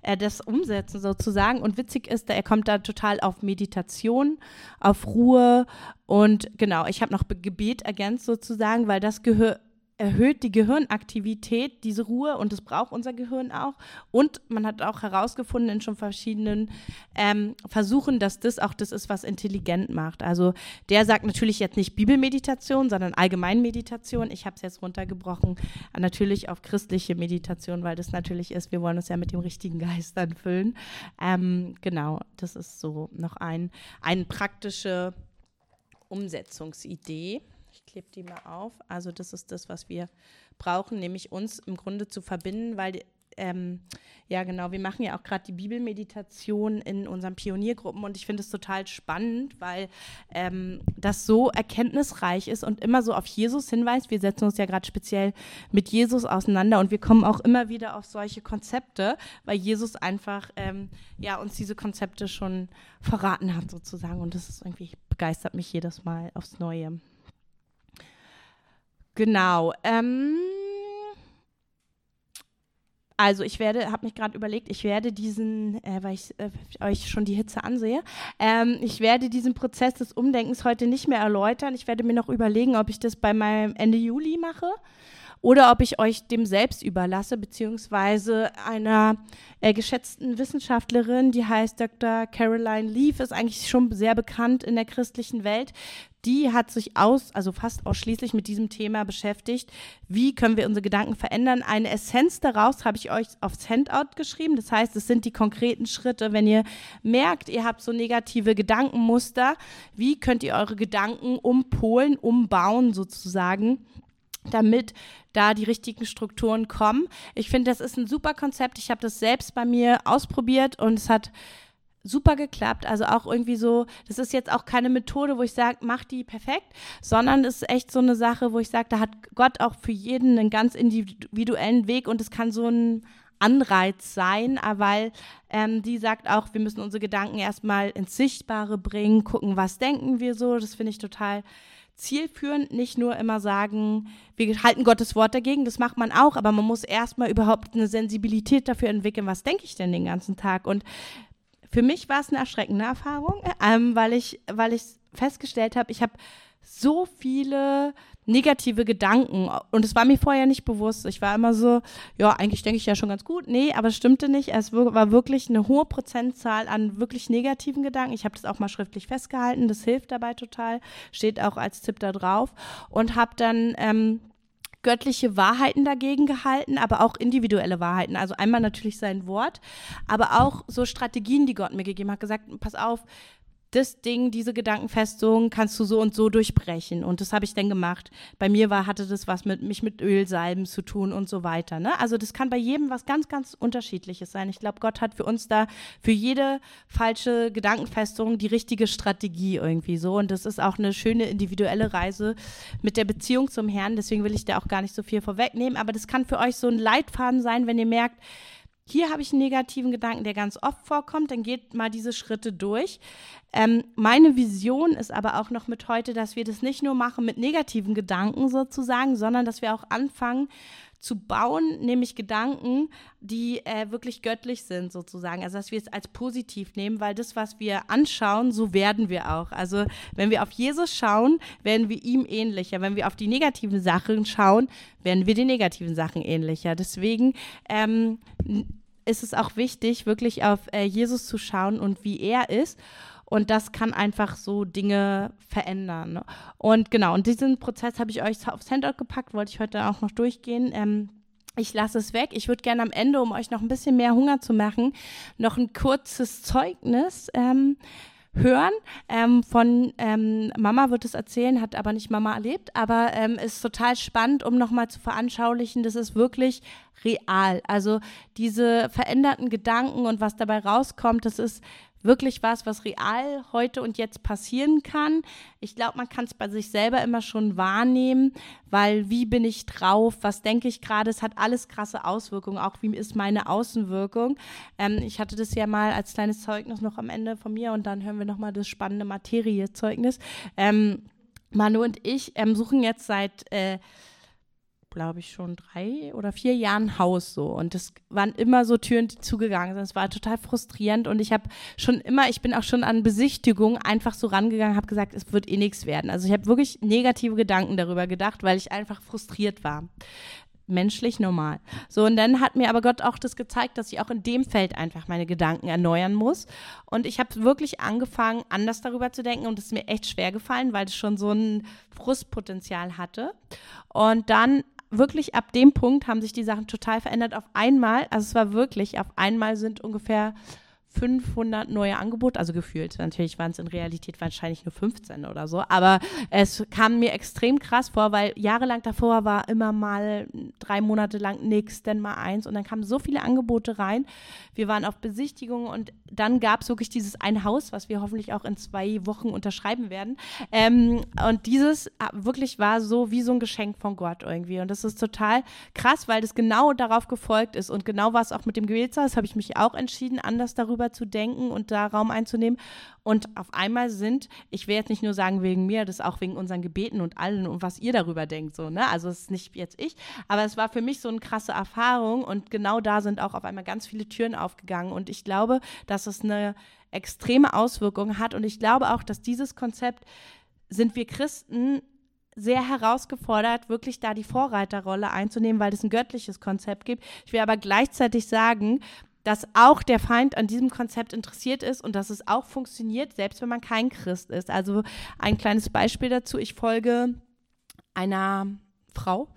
äh, das umsetzen sozusagen? Und witzig ist, er kommt da total auf Meditation, auf Ruhe und genau, ich habe noch Gebet ergänzt sozusagen, weil das gehört erhöht die Gehirnaktivität, diese Ruhe, und das braucht unser Gehirn auch. Und man hat auch herausgefunden in schon verschiedenen ähm, Versuchen, dass das auch das ist, was intelligent macht. Also der sagt natürlich jetzt nicht Bibelmeditation, sondern Allgemeinmeditation. Ich habe es jetzt runtergebrochen, natürlich auf christliche Meditation, weil das natürlich ist, wir wollen uns ja mit dem richtigen Geist dann füllen. Ähm, genau, das ist so noch ein, eine praktische Umsetzungsidee. Ich klebe die mal auf. Also das ist das, was wir brauchen, nämlich uns im Grunde zu verbinden, weil ähm, ja genau, wir machen ja auch gerade die Bibelmeditation in unseren Pioniergruppen und ich finde es total spannend, weil ähm, das so erkenntnisreich ist und immer so auf Jesus hinweist. Wir setzen uns ja gerade speziell mit Jesus auseinander und wir kommen auch immer wieder auf solche Konzepte, weil Jesus einfach ähm, ja uns diese Konzepte schon verraten hat sozusagen und das ist irgendwie begeistert mich jedes Mal aufs Neue. Genau. Ähm, also ich werde, habe mich gerade überlegt, ich werde diesen, äh, weil ich äh, euch schon die Hitze ansehe, ähm, ich werde diesen Prozess des Umdenkens heute nicht mehr erläutern. Ich werde mir noch überlegen, ob ich das bei meinem Ende Juli mache oder ob ich euch dem selbst überlasse, beziehungsweise einer äh, geschätzten Wissenschaftlerin, die heißt Dr. Caroline Leaf, ist eigentlich schon sehr bekannt in der christlichen Welt. Die hat sich aus, also fast ausschließlich mit diesem Thema beschäftigt. Wie können wir unsere Gedanken verändern? Eine Essenz daraus habe ich euch aufs Handout geschrieben. Das heißt, es sind die konkreten Schritte. Wenn ihr merkt, ihr habt so negative Gedankenmuster, wie könnt ihr eure Gedanken umpolen, umbauen sozusagen? Damit da die richtigen Strukturen kommen. Ich finde, das ist ein super Konzept. Ich habe das selbst bei mir ausprobiert und es hat super geklappt. Also auch irgendwie so, das ist jetzt auch keine Methode, wo ich sage, mach die perfekt, sondern es ist echt so eine Sache, wo ich sage, da hat Gott auch für jeden einen ganz individuellen Weg und es kann so ein Anreiz sein, weil ähm, die sagt auch, wir müssen unsere Gedanken erstmal ins Sichtbare bringen, gucken, was denken wir so. Das finde ich total zielführend, nicht nur immer sagen, wir halten Gottes Wort dagegen, das macht man auch, aber man muss erstmal überhaupt eine Sensibilität dafür entwickeln, was denke ich denn den ganzen Tag. Und für mich war es eine erschreckende Erfahrung, ähm, weil ich, weil ich festgestellt habe, ich habe so viele negative Gedanken und es war mir vorher nicht bewusst. Ich war immer so, ja, eigentlich denke ich ja schon ganz gut. Nee, aber es stimmte nicht. Es war wirklich eine hohe Prozentzahl an wirklich negativen Gedanken. Ich habe das auch mal schriftlich festgehalten. Das hilft dabei total. Steht auch als Tipp da drauf. Und habe dann ähm, göttliche Wahrheiten dagegen gehalten, aber auch individuelle Wahrheiten. Also einmal natürlich sein Wort, aber auch so Strategien, die Gott mir gegeben hat, gesagt, pass auf, das Ding, diese Gedankenfestung kannst du so und so durchbrechen. Und das habe ich dann gemacht. Bei mir war, hatte das was mit mich mit Ölsalben zu tun und so weiter. Ne? Also das kann bei jedem was ganz, ganz unterschiedliches sein. Ich glaube, Gott hat für uns da für jede falsche Gedankenfestung die richtige Strategie irgendwie so. Und das ist auch eine schöne individuelle Reise mit der Beziehung zum Herrn. Deswegen will ich da auch gar nicht so viel vorwegnehmen. Aber das kann für euch so ein Leitfaden sein, wenn ihr merkt, hier habe ich einen negativen Gedanken, der ganz oft vorkommt, dann geht mal diese Schritte durch. Ähm, meine Vision ist aber auch noch mit heute, dass wir das nicht nur machen mit negativen Gedanken sozusagen, sondern dass wir auch anfangen zu bauen, nämlich Gedanken, die äh, wirklich göttlich sind sozusagen. Also dass wir es als positiv nehmen, weil das, was wir anschauen, so werden wir auch. Also wenn wir auf Jesus schauen, werden wir ihm ähnlicher. Wenn wir auf die negativen Sachen schauen, werden wir den negativen Sachen ähnlicher. Deswegen ähm, ist es auch wichtig, wirklich auf äh, Jesus zu schauen und wie er ist. Und das kann einfach so Dinge verändern. Ne? Und genau, und diesen Prozess habe ich euch aufs Handout gepackt, wollte ich heute auch noch durchgehen. Ähm, ich lasse es weg. Ich würde gerne am Ende, um euch noch ein bisschen mehr Hunger zu machen, noch ein kurzes Zeugnis ähm, hören. Ähm, von ähm, Mama wird es erzählen, hat aber nicht Mama erlebt, aber ähm, ist total spannend, um nochmal zu veranschaulichen, das ist wirklich real. Also diese veränderten Gedanken und was dabei rauskommt, das ist wirklich was, was real heute und jetzt passieren kann. Ich glaube, man kann es bei sich selber immer schon wahrnehmen, weil wie bin ich drauf, was denke ich gerade, es hat alles krasse Auswirkungen, auch wie ist meine Außenwirkung. Ähm, ich hatte das ja mal als kleines Zeugnis noch am Ende von mir und dann hören wir nochmal das spannende Materiezeugnis. Ähm, Manu und ich ähm, suchen jetzt seit äh, glaube ich, schon drei oder vier Jahren Haus so. Und es waren immer so Türen, die zugegangen sind. Es war total frustrierend. Und ich habe schon immer, ich bin auch schon an Besichtigung einfach so rangegangen, habe gesagt, es wird eh nichts werden. Also ich habe wirklich negative Gedanken darüber gedacht, weil ich einfach frustriert war menschlich normal. So, und dann hat mir aber Gott auch das gezeigt, dass ich auch in dem Feld einfach meine Gedanken erneuern muss. Und ich habe wirklich angefangen, anders darüber zu denken und es ist mir echt schwer gefallen, weil es schon so ein Frustpotenzial hatte. Und dann wirklich ab dem Punkt haben sich die Sachen total verändert. Auf einmal, also es war wirklich, auf einmal sind ungefähr 500 neue Angebote, also gefühlt. Natürlich waren es in Realität wahrscheinlich nur 15 oder so, aber es kam mir extrem krass vor, weil jahrelang davor war immer mal drei Monate lang nichts, dann mal eins und dann kamen so viele Angebote rein. Wir waren auf Besichtigung und dann gab es wirklich dieses ein Haus, was wir hoffentlich auch in zwei Wochen unterschreiben werden. Ähm, und dieses ah, wirklich war so wie so ein Geschenk von Gott irgendwie. Und das ist total krass, weil das genau darauf gefolgt ist und genau was auch mit dem Gewählshaus, habe ich mich auch entschieden, anders darüber zu denken und da Raum einzunehmen. Und auf einmal sind, ich will jetzt nicht nur sagen wegen mir, das ist auch wegen unseren Gebeten und allen und was ihr darüber denkt, so, ne? Also es ist nicht jetzt ich, aber es war für mich so eine krasse Erfahrung und genau da sind auch auf einmal ganz viele Türen aufgegangen und ich glaube, dass es eine extreme Auswirkung hat und ich glaube auch, dass dieses Konzept sind wir Christen sehr herausgefordert, wirklich da die Vorreiterrolle einzunehmen, weil es ein göttliches Konzept gibt. Ich will aber gleichzeitig sagen, dass auch der Feind an diesem Konzept interessiert ist und dass es auch funktioniert, selbst wenn man kein Christ ist. Also ein kleines Beispiel dazu. Ich folge einer Frau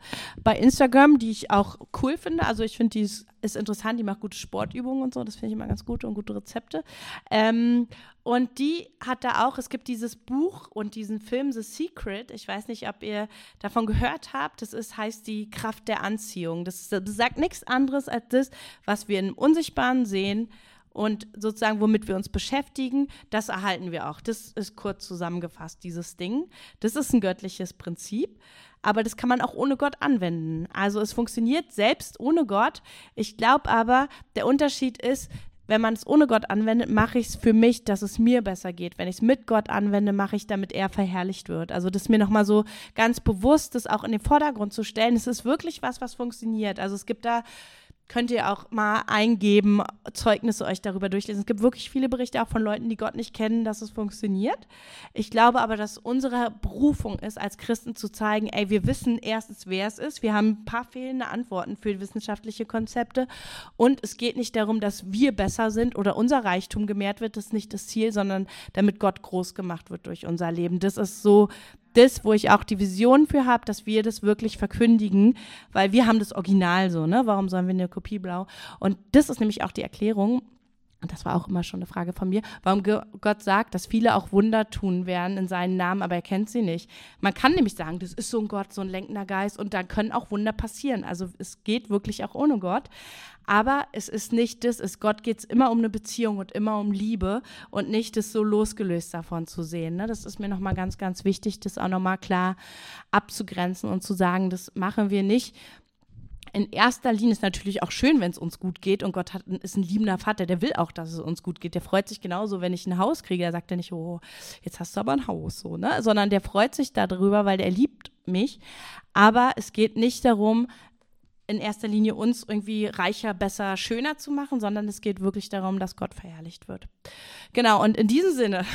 bei Instagram, die ich auch cool finde. Also ich finde, die ist, ist, interessant, die macht gute Sportübungen und so, das finde ich immer ganz gut und gute Rezepte. Ähm, und die hat da auch, es gibt dieses Buch und diesen Film The Secret. Ich weiß nicht, ob ihr davon gehört habt. Das ist, heißt die Kraft der Anziehung. Das, das sagt nichts anderes als das, was wir im Unsichtbaren sehen und sozusagen, womit wir uns beschäftigen, das erhalten wir auch. Das ist kurz zusammengefasst, dieses Ding. Das ist ein göttliches Prinzip aber das kann man auch ohne Gott anwenden. Also es funktioniert selbst ohne Gott. Ich glaube aber, der Unterschied ist, wenn man es ohne Gott anwendet, mache ich es für mich, dass es mir besser geht. Wenn ich es mit Gott anwende, mache ich, damit er verherrlicht wird. Also das mir nochmal so ganz bewusst, das auch in den Vordergrund zu stellen. Es ist wirklich was, was funktioniert. Also es gibt da könnt ihr auch mal eingeben, Zeugnisse euch darüber durchlesen. Es gibt wirklich viele Berichte auch von Leuten, die Gott nicht kennen, dass es funktioniert. Ich glaube aber, dass unsere Berufung ist, als Christen zu zeigen, ey, wir wissen erstens, wer es ist. Wir haben ein paar fehlende Antworten für wissenschaftliche Konzepte. Und es geht nicht darum, dass wir besser sind oder unser Reichtum gemehrt wird. Das ist nicht das Ziel, sondern damit Gott groß gemacht wird durch unser Leben. Das ist so das, wo ich auch die Vision für habe, dass wir das wirklich verkündigen, weil wir haben das Original so, ne? Warum sollen wir eine Kopie blau? Und das ist nämlich auch die Erklärung, und das war auch immer schon eine Frage von mir, warum Gott sagt, dass viele auch Wunder tun werden in seinen Namen, aber er kennt sie nicht. Man kann nämlich sagen, das ist so ein Gott, so ein lenkender Geist und da können auch Wunder passieren. Also es geht wirklich auch ohne Gott. Aber es ist nicht das, es Gott geht es immer um eine Beziehung und immer um Liebe und nicht das so losgelöst davon zu sehen. Ne? Das ist mir nochmal ganz, ganz wichtig, das auch nochmal klar abzugrenzen und zu sagen, das machen wir nicht, in erster Linie ist natürlich auch schön, wenn es uns gut geht und Gott hat, ist ein liebender Vater, der will auch, dass es uns gut geht. Der freut sich genauso, wenn ich ein Haus kriege. Er sagt ja nicht, oh, jetzt hast du aber ein Haus, so, ne? Sondern der freut sich darüber, weil der liebt mich. Aber es geht nicht darum, in erster Linie uns irgendwie reicher, besser, schöner zu machen, sondern es geht wirklich darum, dass Gott verherrlicht wird. Genau, und in diesem Sinne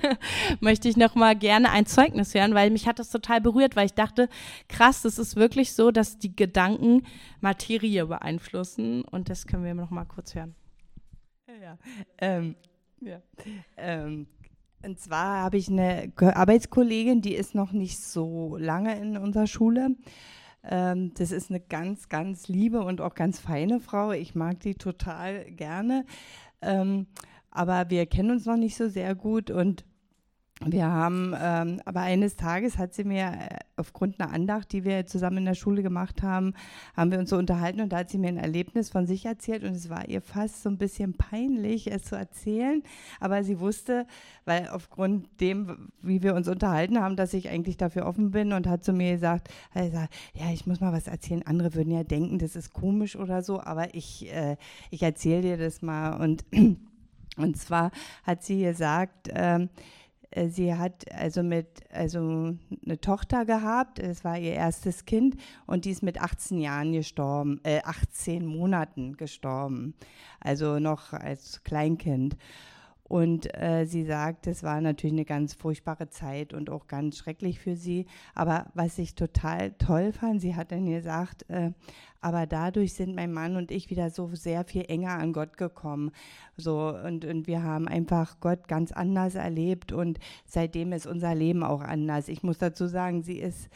möchte ich nochmal gerne ein Zeugnis hören, weil mich hat das total berührt, weil ich dachte, krass, es ist wirklich so, dass die Gedanken Materie beeinflussen und das können wir nochmal kurz hören. Ja, ähm, ja. Ähm, und zwar habe ich eine Arbeitskollegin, die ist noch nicht so lange in unserer Schule. Ähm, das ist eine ganz, ganz liebe und auch ganz feine Frau. Ich mag die total gerne. Ähm, aber wir kennen uns noch nicht so sehr gut und wir haben, ähm, aber eines Tages hat sie mir äh, aufgrund einer Andacht, die wir zusammen in der Schule gemacht haben, haben wir uns so unterhalten und da hat sie mir ein Erlebnis von sich erzählt und es war ihr fast so ein bisschen peinlich, es zu erzählen, aber sie wusste, weil aufgrund dem, wie wir uns unterhalten haben, dass ich eigentlich dafür offen bin und hat zu mir gesagt, also, ja, ich muss mal was erzählen. Andere würden ja denken, das ist komisch oder so, aber ich, äh, ich erzähle dir das mal und und zwar hat sie gesagt, ähm, äh, sie hat also mit also eine Tochter gehabt, es war ihr erstes Kind und die ist mit 18 Jahren gestorben, äh, 18 Monaten gestorben, also noch als Kleinkind. Und äh, sie sagt, es war natürlich eine ganz furchtbare Zeit und auch ganz schrecklich für sie. Aber was ich total toll fand, sie hat dann gesagt, äh, aber dadurch sind mein Mann und ich wieder so sehr viel enger an Gott gekommen. So, und, und wir haben einfach Gott ganz anders erlebt und seitdem ist unser Leben auch anders. Ich muss dazu sagen, sie ist,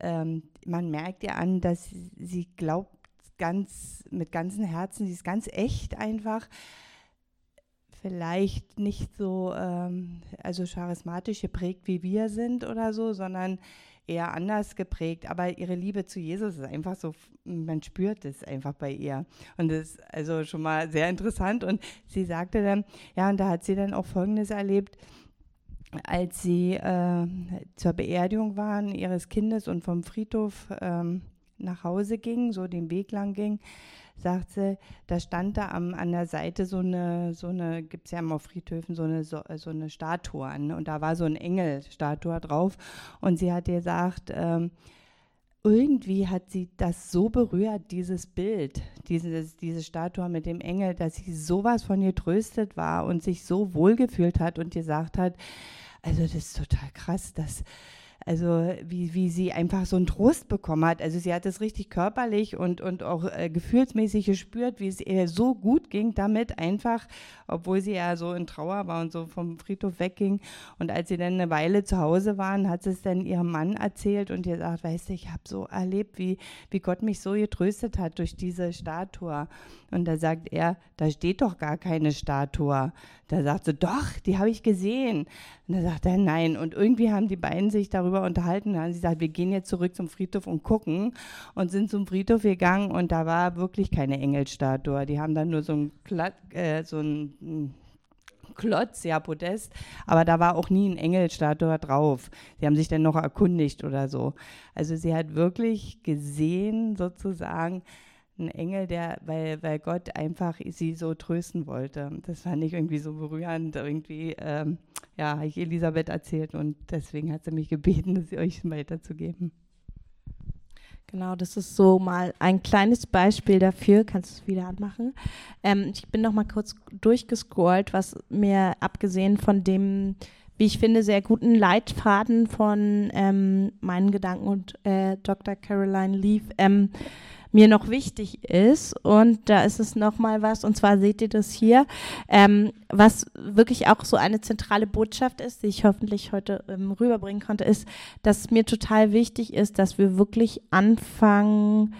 ähm, man merkt ihr an, dass sie glaubt ganz mit ganzem Herzen, sie ist ganz echt einfach vielleicht nicht so, ähm, also charismatisch geprägt wie wir sind oder so, sondern eher anders geprägt. Aber ihre Liebe zu Jesus ist einfach so, man spürt es einfach bei ihr. Und das ist also schon mal sehr interessant. Und sie sagte dann, ja, und da hat sie dann auch Folgendes erlebt als sie äh, zur Beerdigung waren ihres Kindes und vom Friedhof ähm, nach Hause ging, so den Weg lang ging, sagt sie, da stand da am, an der Seite so eine, so eine, gibt es ja immer auf Friedhöfen, so eine, so, so eine Statue an. Und da war so ein Engelstatue drauf. Und sie hat gesagt, ähm, irgendwie hat sie das so berührt, dieses Bild, dieses, diese Statue mit dem Engel, dass sie sowas von getröstet war und sich so wohlgefühlt hat und gesagt hat, also das ist total krass, dass also wie, wie sie einfach so einen Trost bekommen hat. Also sie hat es richtig körperlich und, und auch äh, gefühlsmäßig gespürt, wie es ihr so gut ging damit einfach, obwohl sie ja so in Trauer war und so vom Friedhof wegging. Und als sie dann eine Weile zu Hause waren, hat sie es dann ihrem Mann erzählt und ihr sagt, weißt du, ich habe so erlebt, wie, wie Gott mich so getröstet hat durch diese Statue. Und da sagt er, da steht doch gar keine Statue. Da sagt sie, doch, die habe ich gesehen. Und da sagt er, nein. Und irgendwie haben die beiden sich darüber unterhalten. Da haben sie gesagt, wir gehen jetzt zurück zum Friedhof und gucken. Und sind zum Friedhof gegangen und da war wirklich keine Engelstatue. Die haben dann nur so ein, Platt, äh, so ein hm, Klotz, ja, Podest, aber da war auch nie ein Engelstatue drauf. Sie haben sich dann noch erkundigt oder so. Also sie hat wirklich gesehen, sozusagen, ein Engel, der, weil, weil Gott einfach sie so trösten wollte. Das fand ich irgendwie so berührend. Irgendwie, ähm, ja, habe ich Elisabeth erzählt und deswegen hat sie mich gebeten, das euch weiterzugeben. Genau, das ist so mal ein kleines Beispiel dafür. Kannst du es wieder anmachen? Ähm, ich bin noch mal kurz durchgescrollt, was mir abgesehen von dem, wie ich finde, sehr guten Leitfaden von ähm, meinen Gedanken und äh, Dr. Caroline Leaf ähm, mir noch wichtig ist. Und da ist es nochmal was, und zwar seht ihr das hier, ähm, was wirklich auch so eine zentrale Botschaft ist, die ich hoffentlich heute ähm, rüberbringen konnte, ist, dass mir total wichtig ist, dass wir wirklich anfangen,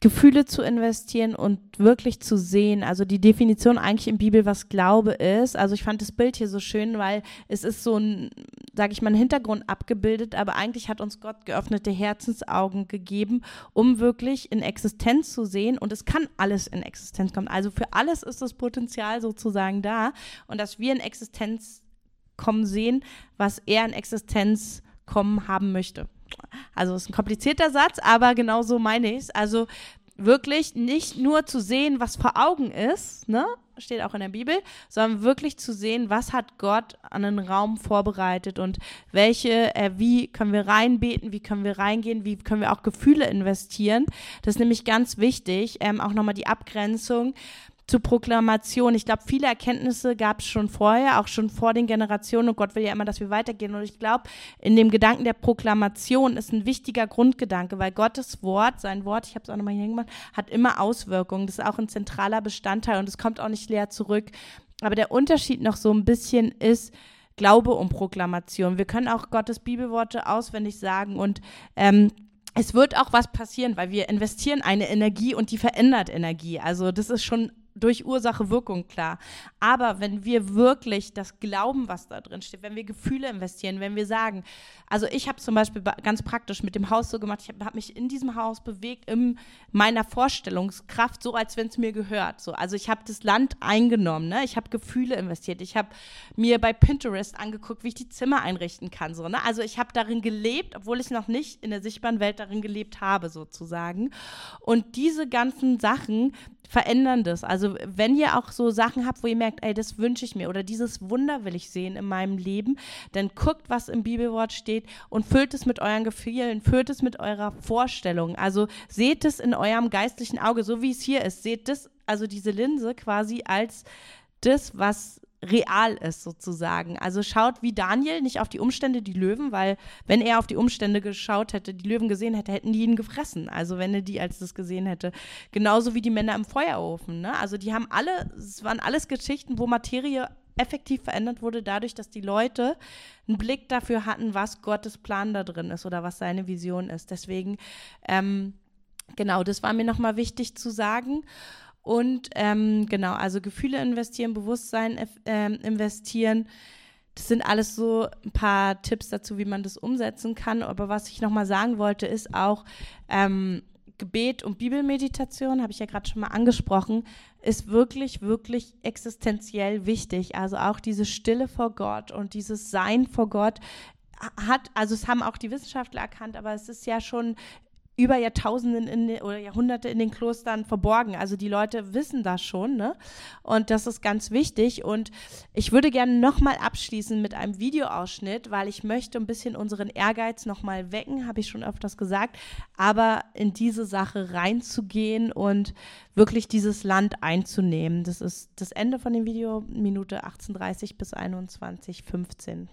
Gefühle zu investieren und wirklich zu sehen. Also die Definition eigentlich in Bibel, was Glaube ist. Also ich fand das Bild hier so schön, weil es ist so ein, sage ich mal, ein Hintergrund abgebildet, aber eigentlich hat uns Gott geöffnete Herzensaugen gegeben, um wirklich in Existenz zu sehen. Und es kann alles in Existenz kommen. Also für alles ist das Potenzial sozusagen da. Und dass wir in Existenz kommen sehen, was er in Existenz kommen haben möchte. Also ist ein komplizierter Satz, aber genau so meine ich es. Also wirklich nicht nur zu sehen, was vor Augen ist, ne? Steht auch in der Bibel, sondern wirklich zu sehen, was hat Gott an den Raum vorbereitet und welche, äh, wie können wir reinbeten, wie können wir reingehen, wie können wir auch Gefühle investieren. Das ist nämlich ganz wichtig, ähm, auch nochmal die Abgrenzung zu Proklamation. Ich glaube, viele Erkenntnisse gab es schon vorher, auch schon vor den Generationen. Und Gott will ja immer, dass wir weitergehen. Und ich glaube, in dem Gedanken der Proklamation ist ein wichtiger Grundgedanke, weil Gottes Wort, sein Wort, ich habe es auch nochmal hier gemacht, hat immer Auswirkungen. Das ist auch ein zentraler Bestandteil und es kommt auch nicht leer zurück. Aber der Unterschied noch so ein bisschen ist, Glaube und Proklamation. Wir können auch Gottes Bibelworte auswendig sagen und ähm, es wird auch was passieren, weil wir investieren eine Energie und die verändert Energie. Also das ist schon durch Ursache Wirkung klar. Aber wenn wir wirklich das glauben, was da drin steht, wenn wir Gefühle investieren, wenn wir sagen, also ich habe zum Beispiel ganz praktisch mit dem Haus so gemacht, ich habe hab mich in diesem Haus bewegt, in meiner Vorstellungskraft, so als wenn es mir gehört. So. Also ich habe das Land eingenommen, ne? ich habe Gefühle investiert, ich habe mir bei Pinterest angeguckt, wie ich die Zimmer einrichten kann. So, ne? Also ich habe darin gelebt, obwohl ich noch nicht in der sichtbaren Welt darin gelebt habe, sozusagen. Und diese ganzen Sachen, verändern das. Also wenn ihr auch so Sachen habt, wo ihr merkt, ey, das wünsche ich mir oder dieses Wunder will ich sehen in meinem Leben, dann guckt, was im Bibelwort steht und füllt es mit euren Gefühlen, füllt es mit eurer Vorstellung. Also seht es in eurem geistlichen Auge, so wie es hier ist. Seht das, also diese Linse quasi als das, was real ist sozusagen. Also schaut wie Daniel nicht auf die Umstände, die Löwen, weil wenn er auf die Umstände geschaut hätte, die Löwen gesehen hätte, hätten die ihn gefressen. Also wenn er die als das gesehen hätte. Genauso wie die Männer im Feuerofen. Ne? Also die haben alle, es waren alles Geschichten, wo Materie effektiv verändert wurde, dadurch, dass die Leute einen Blick dafür hatten, was Gottes Plan da drin ist oder was seine Vision ist. Deswegen, ähm, genau, das war mir nochmal wichtig zu sagen. Und ähm, genau, also Gefühle investieren, Bewusstsein äh, investieren. Das sind alles so ein paar Tipps dazu, wie man das umsetzen kann. Aber was ich nochmal sagen wollte, ist auch ähm, Gebet und Bibelmeditation, habe ich ja gerade schon mal angesprochen, ist wirklich, wirklich existenziell wichtig. Also auch diese Stille vor Gott und dieses Sein vor Gott hat, also es haben auch die Wissenschaftler erkannt, aber es ist ja schon über Jahrtausenden in, oder Jahrhunderte in den Klostern verborgen. Also die Leute wissen das schon, ne? Und das ist ganz wichtig. Und ich würde gerne nochmal abschließen mit einem Videoausschnitt, weil ich möchte ein bisschen unseren Ehrgeiz nochmal wecken, habe ich schon öfters gesagt, aber in diese Sache reinzugehen und wirklich dieses Land einzunehmen. Das ist das Ende von dem Video, Minute 18.30 bis 21.15.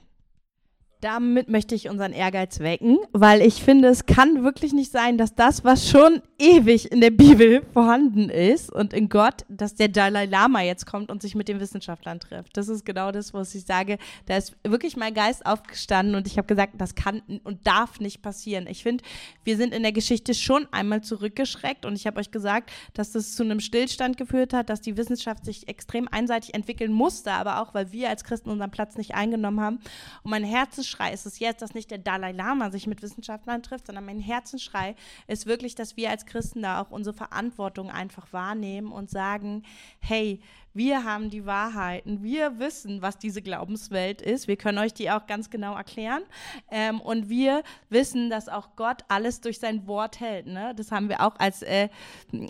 damit möchte ich unseren Ehrgeiz wecken, weil ich finde, es kann wirklich nicht sein, dass das, was schon ewig in der Bibel vorhanden ist und in Gott, dass der Dalai Lama jetzt kommt und sich mit den Wissenschaftlern trifft. Das ist genau das, was ich sage. Da ist wirklich mein Geist aufgestanden und ich habe gesagt, das kann und darf nicht passieren. Ich finde, wir sind in der Geschichte schon einmal zurückgeschreckt und ich habe euch gesagt, dass das zu einem Stillstand geführt hat, dass die Wissenschaft sich extrem einseitig entwickeln musste, aber auch, weil wir als Christen unseren Platz nicht eingenommen haben. Und mein Herz ist Herzensschrei ist es jetzt, dass nicht der Dalai Lama sich mit Wissenschaftlern trifft, sondern mein Herzensschrei ist wirklich, dass wir als Christen da auch unsere Verantwortung einfach wahrnehmen und sagen, hey, wir haben die Wahrheiten, wir wissen, was diese Glaubenswelt ist, wir können euch die auch ganz genau erklären ähm, und wir wissen, dass auch Gott alles durch sein Wort hält. Ne? Das haben wir auch als, äh,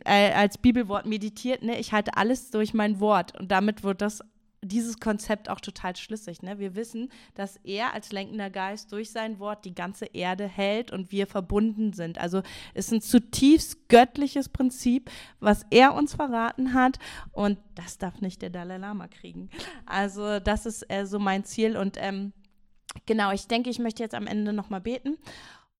äh, als Bibelwort meditiert. Ne? Ich halte alles durch mein Wort und damit wird das dieses Konzept auch total schlüssig. Ne? Wir wissen, dass er als lenkender Geist durch sein Wort die ganze Erde hält und wir verbunden sind. Also es ist ein zutiefst göttliches Prinzip, was er uns verraten hat und das darf nicht der Dalai Lama kriegen. Also das ist äh, so mein Ziel und ähm, genau, ich denke, ich möchte jetzt am Ende nochmal beten